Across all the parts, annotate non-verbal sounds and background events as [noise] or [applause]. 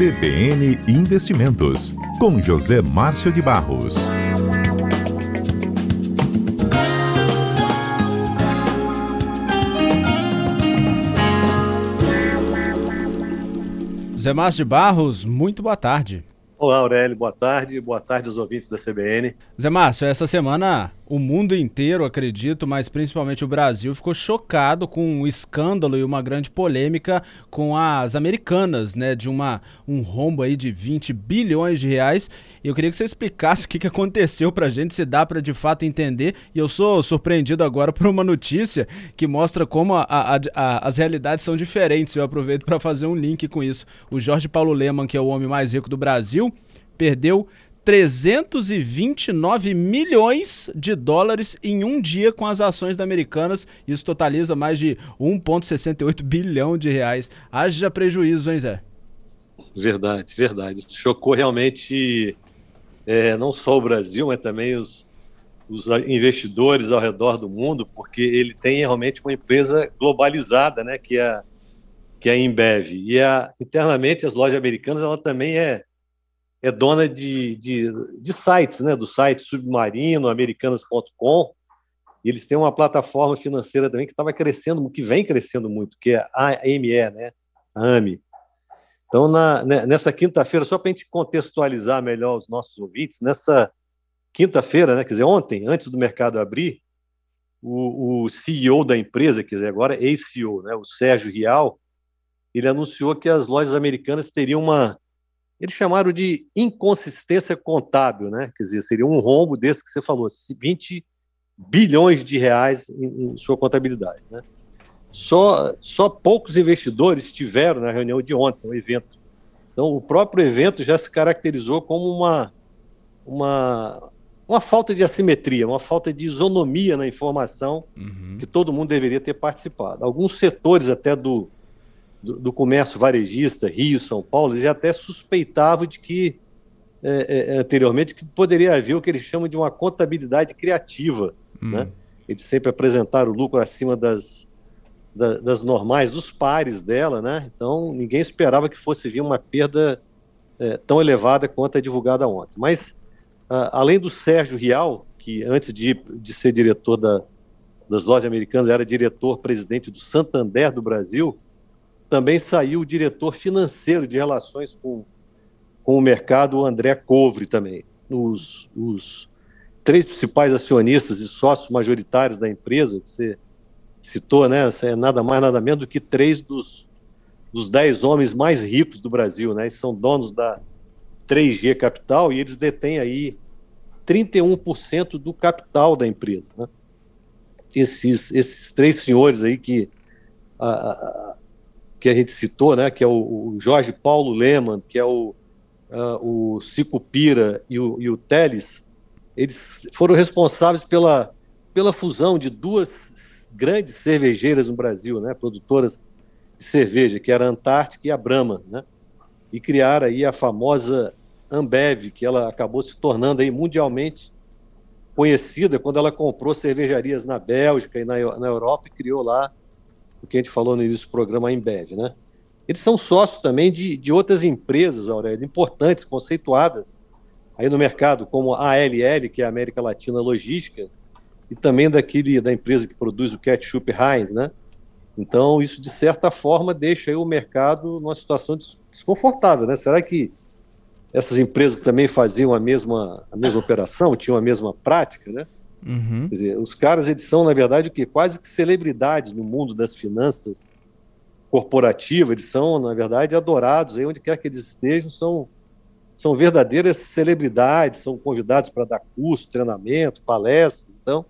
CBN Investimentos, com José Márcio de Barros. José Márcio de Barros, muito boa tarde. Olá, Aurélio, boa tarde. Boa tarde aos ouvintes da CBN. Zé Márcio, essa semana o mundo inteiro, acredito, mas principalmente o Brasil, ficou chocado com um escândalo e uma grande polêmica com as americanas, né? De uma, um rombo aí de 20 bilhões de reais. Eu queria que você explicasse [laughs] o que, que aconteceu pra gente, se dá para de fato entender. E eu sou surpreendido agora por uma notícia que mostra como a, a, a, as realidades são diferentes. Eu aproveito para fazer um link com isso. O Jorge Paulo Leman, que é o homem mais rico do Brasil, perdeu 329 milhões de dólares em um dia com as ações da Americanas. Isso totaliza mais de 1,68 bilhão de reais. Haja prejuízo, hein, Zé? Verdade, verdade. Isso chocou realmente é, não só o Brasil, mas também os, os investidores ao redor do mundo, porque ele tem realmente uma empresa globalizada, né, que é que é a Embev. E a, internamente as lojas americanas ela também é é dona de, de, de sites, né, do site Submarino, Americanas.com, e eles têm uma plataforma financeira também que estava crescendo, que vem crescendo muito, que é a AME, né, a AME. Então, na, né, nessa quinta-feira, só para a gente contextualizar melhor os nossos ouvintes, nessa quinta-feira, né, quer dizer, ontem, antes do mercado abrir, o, o CEO da empresa, quer dizer, agora ex-CEO, né, o Sérgio Rial, ele anunciou que as lojas americanas teriam uma eles chamaram de inconsistência contábil, né? Quer dizer, seria um rombo desse que você falou, 20 bilhões de reais em, em sua contabilidade, né? Só, só poucos investidores estiveram na reunião de ontem, no evento. Então, o próprio evento já se caracterizou como uma, uma, uma falta de assimetria, uma falta de isonomia na informação uhum. que todo mundo deveria ter participado. Alguns setores até do, do, do, comércio varejista, Rio, São Paulo, eles até suspeitavam de que, é, é, anteriormente, que poderia haver o que eles chamam de uma contabilidade criativa. Hum. Né? Eles sempre apresentaram o lucro acima das, das, das, normais, dos pares dela, né? então ninguém esperava que fosse vir uma perda é, tão elevada quanto a divulgada ontem. Mas, a, além do Sérgio Rial, que antes de, de ser diretor da, das lojas americanas era diretor-presidente do Santander do Brasil, também saiu o diretor financeiro de relações com, com o mercado, o André Covre também. Os, os três principais acionistas e sócios majoritários da empresa, que você citou, né, é nada mais, nada menos do que três dos, dos dez homens mais ricos do Brasil, né, eles são donos da 3G Capital e eles detêm aí 31% do capital da empresa, né? Esses, esses três senhores aí que a, que a gente citou, né, que é o, o Jorge Paulo Leman, que é o, uh, o Cico Pira e o, e o Teles, eles foram responsáveis pela, pela fusão de duas grandes cervejeiras no Brasil, né, produtoras de cerveja, que era a Antártica e a Brahma, né, e criaram aí a famosa Ambev, que ela acabou se tornando aí mundialmente conhecida quando ela comprou cervejarias na Bélgica e na, na Europa e criou lá o que a gente falou no início do programa, a Embed, né? Eles são sócios também de, de outras empresas, Aurélio, importantes, conceituadas aí no mercado, como a ALL, que é a América Latina Logística, e também daquele da empresa que produz o ketchup Heinz, né? Então, isso, de certa forma, deixa o mercado numa situação desconfortável, né? Será que essas empresas também faziam a mesma, a mesma operação, tinham a mesma prática, né? Uhum. Quer dizer, os caras eles são, na verdade, o que? Quase que celebridades no mundo das finanças corporativas, eles são, na verdade, adorados aí onde quer que eles estejam, são, são verdadeiras celebridades, são convidados para dar curso, treinamento, palestra. Então,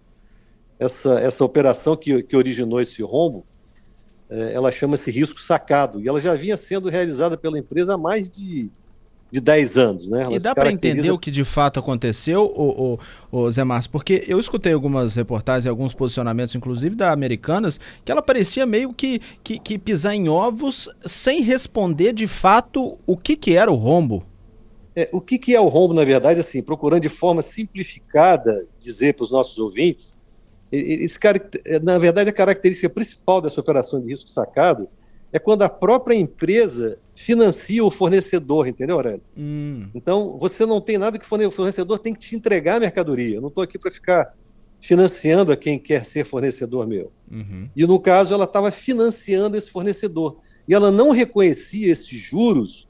essa, essa operação que, que originou esse rombo, é, ela chama-se risco sacado, e ela já vinha sendo realizada pela empresa há mais de de 10 anos, né? Ela e dá para entender o que de fato aconteceu, o, o, o Zé Márcio, porque eu escutei algumas reportagens, alguns posicionamentos, inclusive da Americanas, que ela parecia meio que, que, que pisar em ovos sem responder de fato o que, que era o rombo. É, o que, que é o rombo, na verdade, assim, procurando de forma simplificada dizer para os nossos ouvintes, esse cara, na verdade, a característica principal dessa operação de risco sacado é quando a própria empresa financia o fornecedor, entendeu, Aurélio? Hum. Então, você não tem nada que o fornecedor tem que te entregar a mercadoria. Eu não estou aqui para ficar financiando a quem quer ser fornecedor meu. Uhum. E no caso, ela estava financiando esse fornecedor. E ela não reconhecia esses juros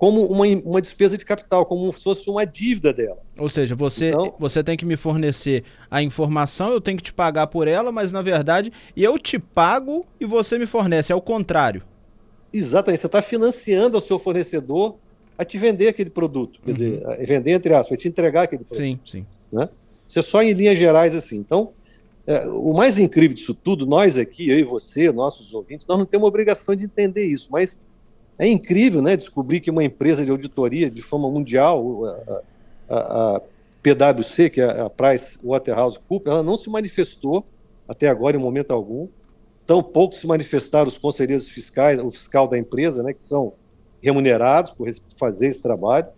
como uma, uma despesa de capital, como se fosse uma dívida dela. Ou seja, você, então, você tem que me fornecer a informação, eu tenho que te pagar por ela, mas na verdade eu te pago e você me fornece, é o contrário. Exatamente, você está financiando o seu fornecedor a te vender aquele produto, quer uhum. dizer, vender entre aspas, a te entregar aquele produto. Sim, sim. Né? Isso é só em linhas gerais assim. Então, é, o mais incrível disso tudo, nós aqui, eu e você, nossos ouvintes, nós não temos obrigação de entender isso, mas é incrível né, descobrir que uma empresa de auditoria de fama mundial, a, a, a PwC, que é a Price Waterhouse Cooper, ela não se manifestou até agora em momento algum. Tão pouco se manifestaram os conselheiros fiscais, o fiscal da empresa, né, que são remunerados por fazer esse trabalho.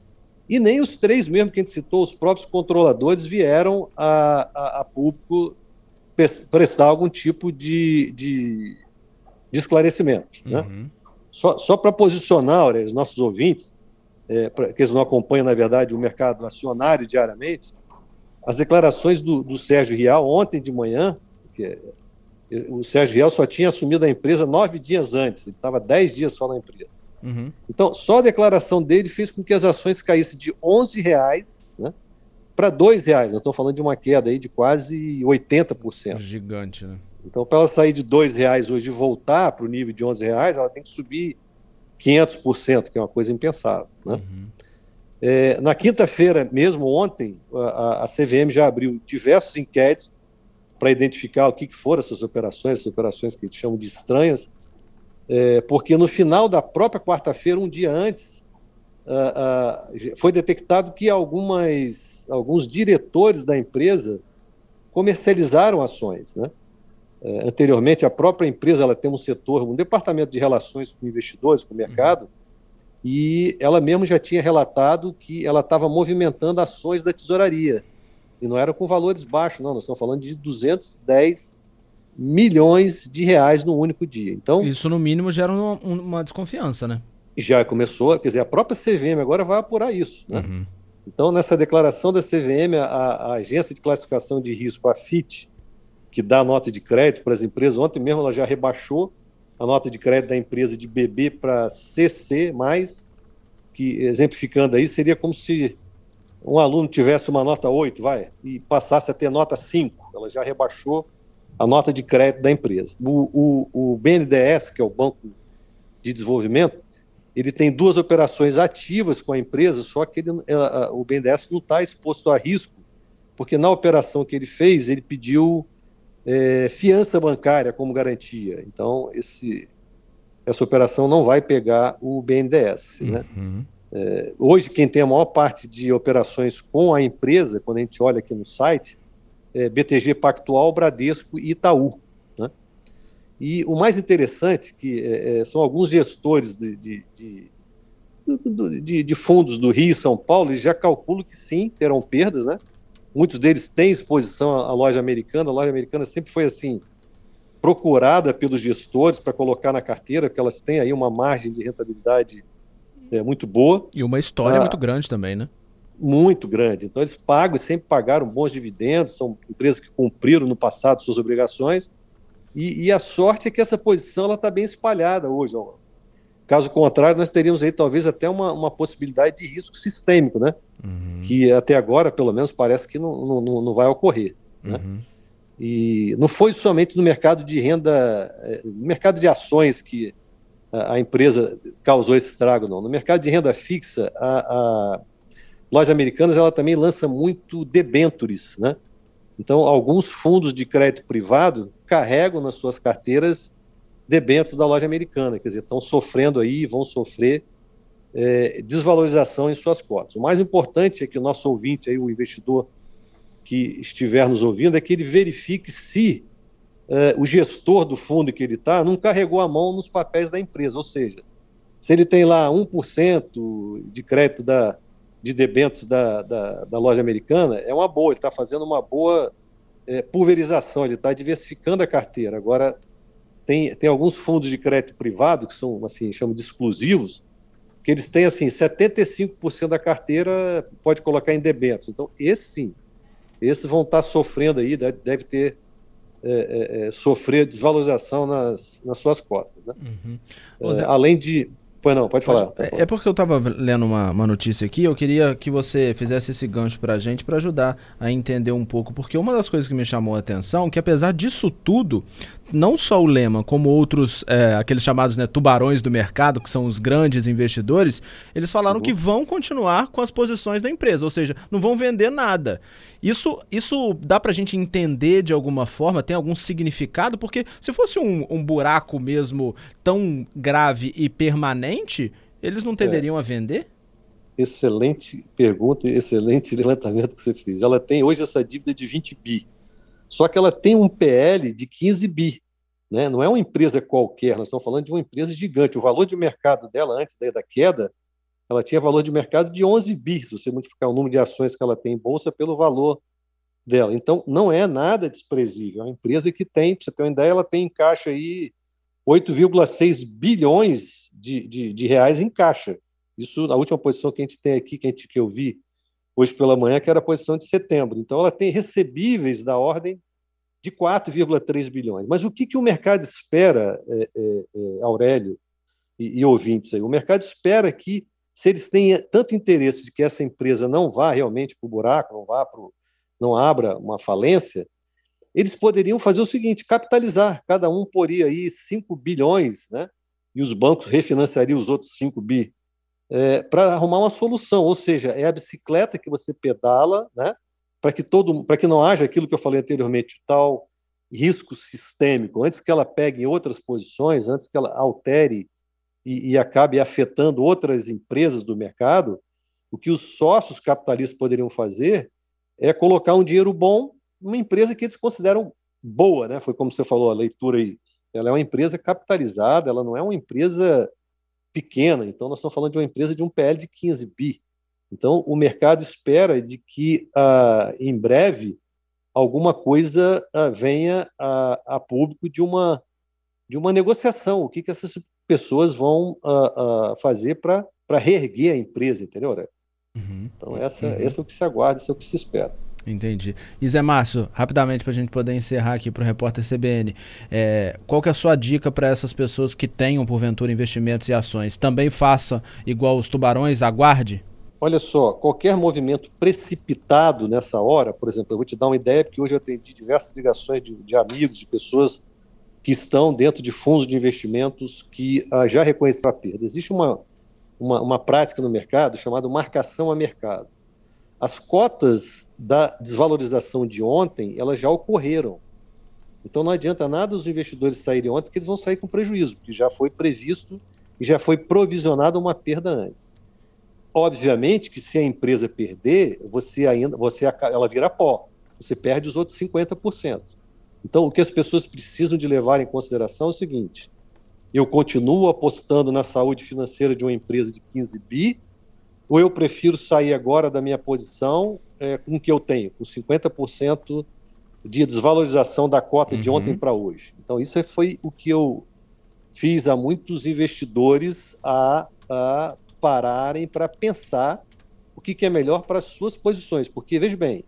E nem os três mesmo que a gente citou, os próprios controladores, vieram a, a, a público prestar algum tipo de, de, de esclarecimento. Né? Uhum. Só, só para posicionar os nossos ouvintes, é, pra, que eles não acompanham, na verdade, o mercado acionário diariamente, as declarações do, do Sérgio Rial ontem de manhã, que é, o Sérgio Rial só tinha assumido a empresa nove dias antes, ele estava dez dias só na empresa. Uhum. Então, só a declaração dele fez com que as ações caíssem de 11 reais né, para 2 reais. Nós estamos falando de uma queda aí de quase 80%. Gigante, né? Então, para ela sair de 2 reais hoje e voltar para o nível de 11 reais, ela tem que subir 500%, que é uma coisa impensável. Né? Uhum. É, na quinta-feira, mesmo ontem, a, a, CVM já abriu diversos inquéritos para identificar o que, que foram essas operações, essas operações que eles chamam de estranhas, é, porque no final da própria quarta-feira, um dia antes, foi detectado que algumas, alguns diretores da empresa comercializaram ações. Né? É, anteriormente, a própria empresa ela tem um setor, um departamento de relações com investidores, com o mercado, uhum. e ela mesma já tinha relatado que ela estava movimentando ações da tesouraria. E não era com valores baixos, não, nós estamos falando de 210 milhões de reais no único dia. Então Isso, no mínimo, gera uma, uma desconfiança, né? Já começou, quer dizer, a própria CVM agora vai apurar isso. Né? Uhum. Então, nessa declaração da CVM, a, a, Agência de Classificação de Risco, a FIT, que dá nota de crédito para as empresas, ontem mesmo ela já rebaixou a nota de crédito da empresa de BB para CC, que, exemplificando aí, seria como se um aluno tivesse uma nota 8, vai, e passasse a ter nota 5. Ela já rebaixou a nota de crédito da empresa. O, o, o BNDES, que é o Banco de Desenvolvimento, ele tem duas operações ativas com a empresa, só que ele, o BNDES não está exposto a risco, porque na operação que ele fez, ele pediu é, fiança bancária como garantia. Então, esse, essa operação não vai pegar o BNDES. Né? Uhum. É, hoje, quem tem a maior parte de operações com a empresa, quando a gente olha aqui no site, é, BTG Pactual, Bradesco e Itaú. Né? E o mais interessante que é, é, são alguns gestores de, de, de, de, fundos do Rio e São Paulo, eles já calculam que sim, terão perdas, né? Muitos deles têm exposição à loja americana, a loja americana sempre foi assim, procurada pelos gestores para colocar na carteira, porque elas têm aí uma margem de rentabilidade é, muito boa. E uma história ah, muito grande também, né? muito grande. Então, eles pagam e sempre pagaram bons dividendos, são empresas que cumpriram no passado suas obrigações. E, e a sorte é que essa posição está bem espalhada hoje. Caso contrário, nós teríamos aí talvez até uma, uma possibilidade de risco sistêmico, né? Uhum. Que até agora, pelo menos, parece que não, não, não vai ocorrer. Né? Uhum. E não foi somente no mercado de renda, eh, no mercado de ações que a, empresa causou esse estrago, não. No mercado de renda fixa, a, a lojas americanas ela também lança muito debentures, né? Então, alguns fundos de crédito privado carregam nas suas carteiras debêntures da loja americana, quer dizer, estão sofrendo aí, vão sofrer é, desvalorização em suas cotas. O mais importante é que o nosso ouvinte, aí, o investidor que estiver nos ouvindo, é que ele verifique se é, o gestor do fundo que ele está não carregou a mão nos papéis da empresa, ou seja, se ele tem lá 1% de crédito da, de debêntures da, da, da, loja americana é uma boa, ele está fazendo uma boa é, pulverização, ele está diversificando a carteira. Agora, tem, tem alguns fundos de crédito privado, que são, assim, chamam de exclusivos, que eles têm assim, 75% da carteira pode colocar em debêntures. Então, esse sim, esses vão estar sofrendo aí, deve ter é, é, é sofrer desvalorização nas, nas suas cotas. Né? Uhum. É, além de Pois não, pode falar. Pode, é, é porque eu estava lendo uma, uma, notícia aqui, eu queria que você fizesse esse gancho para a gente, para ajudar a entender um pouco, porque uma das coisas que me chamou a atenção, que apesar disso tudo, não só o Lema, como outros, é, aqueles chamados né, tubarões do mercado, que são os grandes investidores, eles falaram uhum. que vão continuar com as posições da empresa, ou seja, não vão vender nada. Isso, isso dá para a gente entender de alguma forma, tem algum significado? Porque se fosse um, um buraco mesmo tão grave e permanente, eles não tenderiam é. a vender? Excelente pergunta e excelente levantamento que você fez. Ela tem hoje essa dívida de 20 bi. Só que ela tem um PL de 15 bi. Né? Não é uma empresa qualquer, nós estamos falando de uma empresa gigante. O valor de mercado dela, antes da queda, ela tinha valor de mercado de 11 bi, se você multiplicar o número de ações que ela tem em bolsa pelo valor dela. Então, não é nada desprezível. É uma empresa que tem, para você ter uma ideia, ela tem em caixa aí 8,6 bilhões de, de, de, reais em caixa. Isso, a última posição que a gente tem aqui, que, a gente, que eu vi hoje pela manhã, que era a posição de setembro. Então, ela tem recebíveis da ordem de 4,3 bilhões. Mas o que, que o mercado espera, é, é, é, Aurélio e, e, ouvintes aí? O mercado espera que, se eles têm tanto interesse de que essa empresa não vá realmente para o buraco, não vá pro, não abra uma falência, eles poderiam fazer o seguinte: capitalizar. Cada um poria aí 5 bilhões, né? E os bancos refinanciariam os outros 5 bi é, para arrumar uma solução, ou seja, é a bicicleta que você pedala, né, para que todo, para que não haja aquilo que eu falei anteriormente, tal risco sistêmico, antes que ela pegue outras posições, antes que ela altere e, e acabe afetando outras empresas do mercado, o que os sócios capitalistas poderiam fazer é colocar um dinheiro bom numa empresa que eles consideram boa, né? Foi como você falou a leitura aí. Ela é uma empresa capitalizada, ela não é uma empresa pequena. Então, nós estamos falando de uma empresa de um PL de 15 bi. Então, o mercado espera de que, ah, em breve, alguma coisa ah, venha a, a, público de uma, de uma negociação. O que, que essas pessoas vão ah, fazer para reerguer a empresa, entendeu? Uhum. Então, essa, uhum. esse é o que se aguarda, esse é o que se espera. Entendi. E Zé Márcio, rapidamente para a gente poder encerrar aqui para o repórter CBN, é, qual que é a sua dica para essas pessoas que tenham, porventura, investimentos e ações? Também faça igual os tubarões, aguarde? Olha só, qualquer movimento precipitado nessa hora, por exemplo, eu vou te dar uma ideia, porque hoje eu atendi diversas ligações de, de amigos, de pessoas que estão dentro de fundos de investimentos que ah, já reconheceram a perda. Existe uma, uma, uma prática no mercado chamada marcação a mercado. As cotas da desvalorização de ontem, elas já ocorreram. Então não adianta nada os investidores saírem ontem, que eles vão sair com prejuízo, porque já foi previsto e já foi provisionada uma perda antes. Obviamente que se a empresa perder, você ainda, você ela vira pó, você perde os outros 50%. Então o que as pessoas precisam de levar em consideração é o seguinte: eu continuo apostando na saúde financeira de uma empresa de 15 bi, ou eu prefiro sair agora da minha posição é, com o que eu tenho, com 50% de desvalorização da cota uhum. de ontem para hoje. Então, isso foi o que eu fiz a muitos investidores a, a pararem para pensar o que, que é melhor para as suas posições. Porque, veja bem,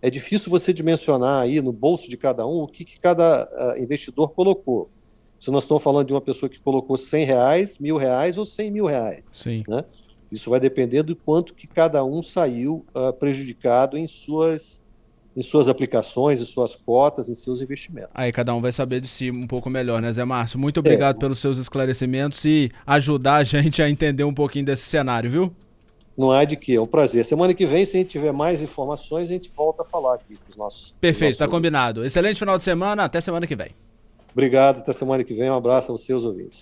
é difícil você dimensionar aí no bolso de cada um o que, que cada uh, investidor colocou. Se nós estamos falando de uma pessoa que colocou 100 reais, mil reais ou 100 mil reais. Sim. Né? Isso vai depender do quanto que cada um saiu uh, prejudicado em suas em suas aplicações, em suas cotas, em seus investimentos. Aí cada um vai saber de si um pouco melhor, né, Zé Márcio? Muito obrigado é, pelos seus esclarecimentos e ajudar a gente a entender um pouquinho desse cenário, viu? Não há de que, é um prazer. Semana que vem, se a gente tiver mais informações, a gente volta a falar aqui com os nossos. Perfeito, está combinado. Excelente final de semana, até semana que vem. Obrigado, até semana que vem. Um abraço aos seus ouvintes.